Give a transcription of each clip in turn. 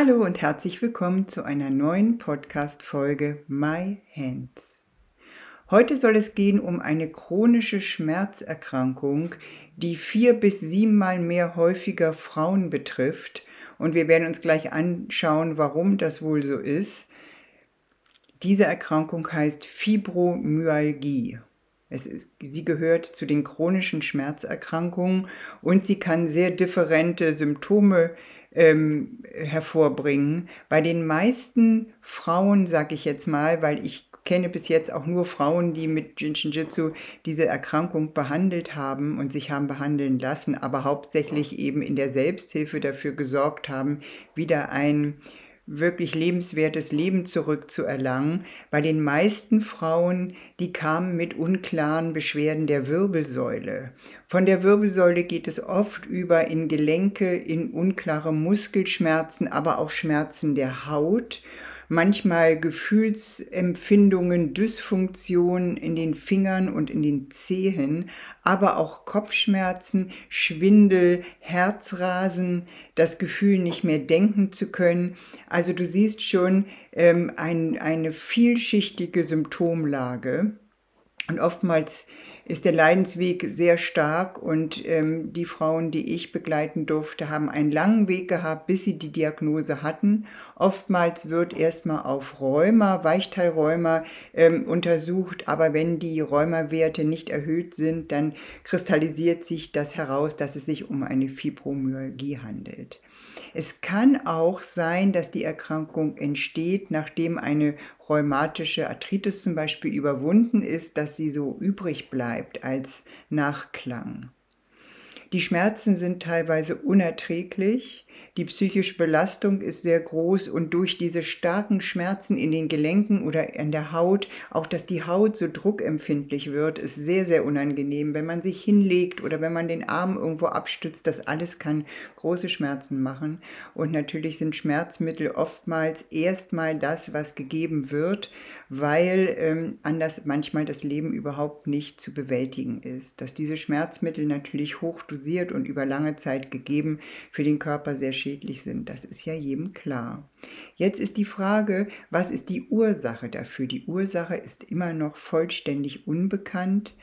Hallo und herzlich willkommen zu einer neuen Podcast-Folge My Hands. Heute soll es gehen um eine chronische Schmerzerkrankung, die vier bis siebenmal mehr häufiger Frauen betrifft. Und wir werden uns gleich anschauen, warum das wohl so ist. Diese Erkrankung heißt Fibromyalgie. Ist, sie gehört zu den chronischen Schmerzerkrankungen und sie kann sehr differente Symptome ähm, hervorbringen. Bei den meisten Frauen, sage ich jetzt mal, weil ich kenne bis jetzt auch nur Frauen, die mit Jinshinjutsu diese Erkrankung behandelt haben und sich haben behandeln lassen, aber hauptsächlich eben in der Selbsthilfe dafür gesorgt haben, wieder ein wirklich lebenswertes Leben zurückzuerlangen. Bei den meisten Frauen, die kamen mit unklaren Beschwerden der Wirbelsäule. Von der Wirbelsäule geht es oft über in Gelenke, in unklare Muskelschmerzen, aber auch Schmerzen der Haut manchmal Gefühlsempfindungen, Dysfunktionen in den Fingern und in den Zehen, aber auch Kopfschmerzen, Schwindel, Herzrasen, das Gefühl, nicht mehr denken zu können. Also du siehst schon ähm, ein, eine vielschichtige Symptomlage. Und oftmals ist der Leidensweg sehr stark und ähm, die Frauen, die ich begleiten durfte, haben einen langen Weg gehabt, bis sie die Diagnose hatten. Oftmals wird erstmal auf Rheuma, Weichteilrheuma ähm, untersucht, aber wenn die Rheumawerte nicht erhöht sind, dann kristallisiert sich das heraus, dass es sich um eine Fibromyalgie handelt. Es kann auch sein, dass die Erkrankung entsteht, nachdem eine rheumatische Arthritis zum Beispiel überwunden ist, dass sie so übrig bleibt als Nachklang. Die Schmerzen sind teilweise unerträglich die psychische Belastung ist sehr groß und durch diese starken Schmerzen in den Gelenken oder an der Haut, auch dass die Haut so druckempfindlich wird, ist sehr, sehr unangenehm. Wenn man sich hinlegt oder wenn man den Arm irgendwo abstützt, das alles kann große Schmerzen machen. Und natürlich sind Schmerzmittel oftmals erstmal das, was gegeben wird, weil ähm, anders manchmal das Leben überhaupt nicht zu bewältigen ist. Dass diese Schmerzmittel natürlich hochdosiert und über lange Zeit gegeben für den Körper sehr schädlich schädlich sind. Das ist ja jedem klar. Jetzt ist die Frage, was ist die Ursache dafür? Die Ursache ist immer noch vollständig unbekannt.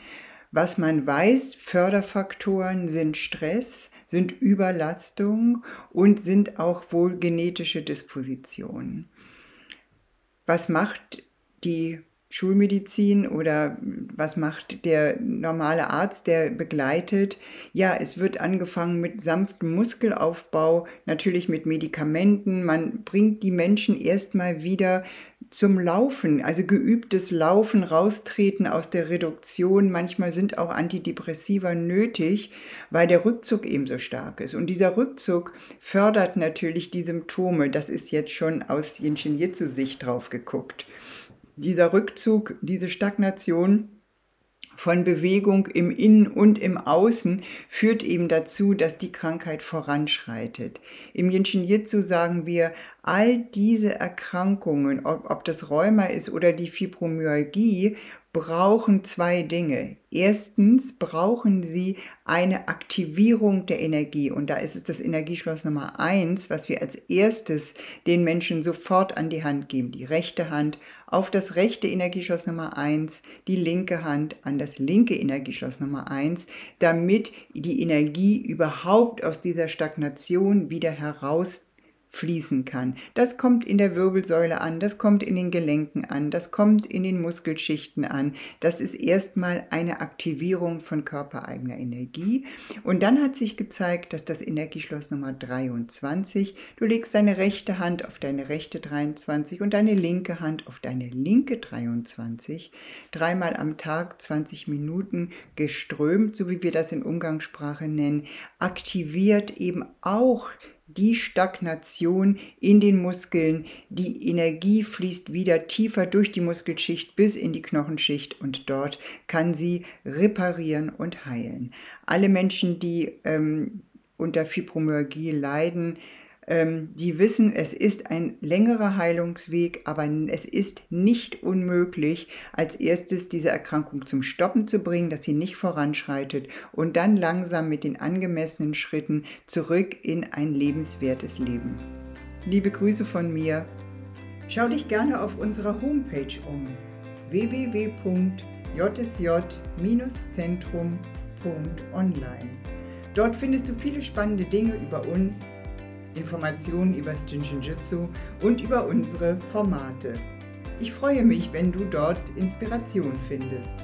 Was man weiß, Förderfaktoren sind Stress, sind Überlastung und sind auch wohl genetische Dispositionen. Was macht die Schulmedizin oder was macht der normale Arzt, der begleitet? Ja, es wird angefangen mit sanftem Muskelaufbau, natürlich mit Medikamenten. Man bringt die Menschen erstmal wieder zum Laufen, also geübtes Laufen, raustreten aus der Reduktion. Manchmal sind auch Antidepressiva nötig, weil der Rückzug eben so stark ist. Und dieser Rückzug fördert natürlich die Symptome. Das ist jetzt schon aus Jinshin Jitsu Sicht drauf geguckt dieser Rückzug, diese Stagnation von Bewegung im Innen und im Außen führt eben dazu, dass die Krankheit voranschreitet. Im Jinshin Jitsu sagen wir, all diese Erkrankungen, ob, ob das Rheuma ist oder die Fibromyalgie, brauchen zwei Dinge. Erstens brauchen sie eine Aktivierung der Energie und da ist es das Energieschloss Nummer eins, was wir als erstes den Menschen sofort an die Hand geben. Die rechte Hand auf das rechte Energieschloss Nummer eins, die linke Hand an das linke Energieschloss Nummer eins, damit die Energie überhaupt aus dieser Stagnation wieder heraus fließen kann. Das kommt in der Wirbelsäule an, das kommt in den Gelenken an, das kommt in den Muskelschichten an. Das ist erstmal eine Aktivierung von körpereigener Energie. Und dann hat sich gezeigt, dass das Energieschloss Nummer 23, du legst deine rechte Hand auf deine rechte 23 und deine linke Hand auf deine linke 23, dreimal am Tag 20 Minuten geströmt, so wie wir das in Umgangssprache nennen, aktiviert eben auch Stagnation in den Muskeln. Die Energie fließt wieder tiefer durch die Muskelschicht bis in die Knochenschicht und dort kann sie reparieren und heilen. Alle Menschen, die ähm, unter Fibromyalgie leiden, die wissen, es ist ein längerer Heilungsweg, aber es ist nicht unmöglich, als erstes diese Erkrankung zum Stoppen zu bringen, dass sie nicht voranschreitet und dann langsam mit den angemessenen Schritten zurück in ein lebenswertes Leben. Liebe Grüße von mir. Schau dich gerne auf unserer Homepage um www.jsj-zentrum.online. Dort findest du viele spannende Dinge über uns, Informationen über das Jinshinjutsu und über unsere Formate. Ich freue mich, wenn du dort Inspiration findest.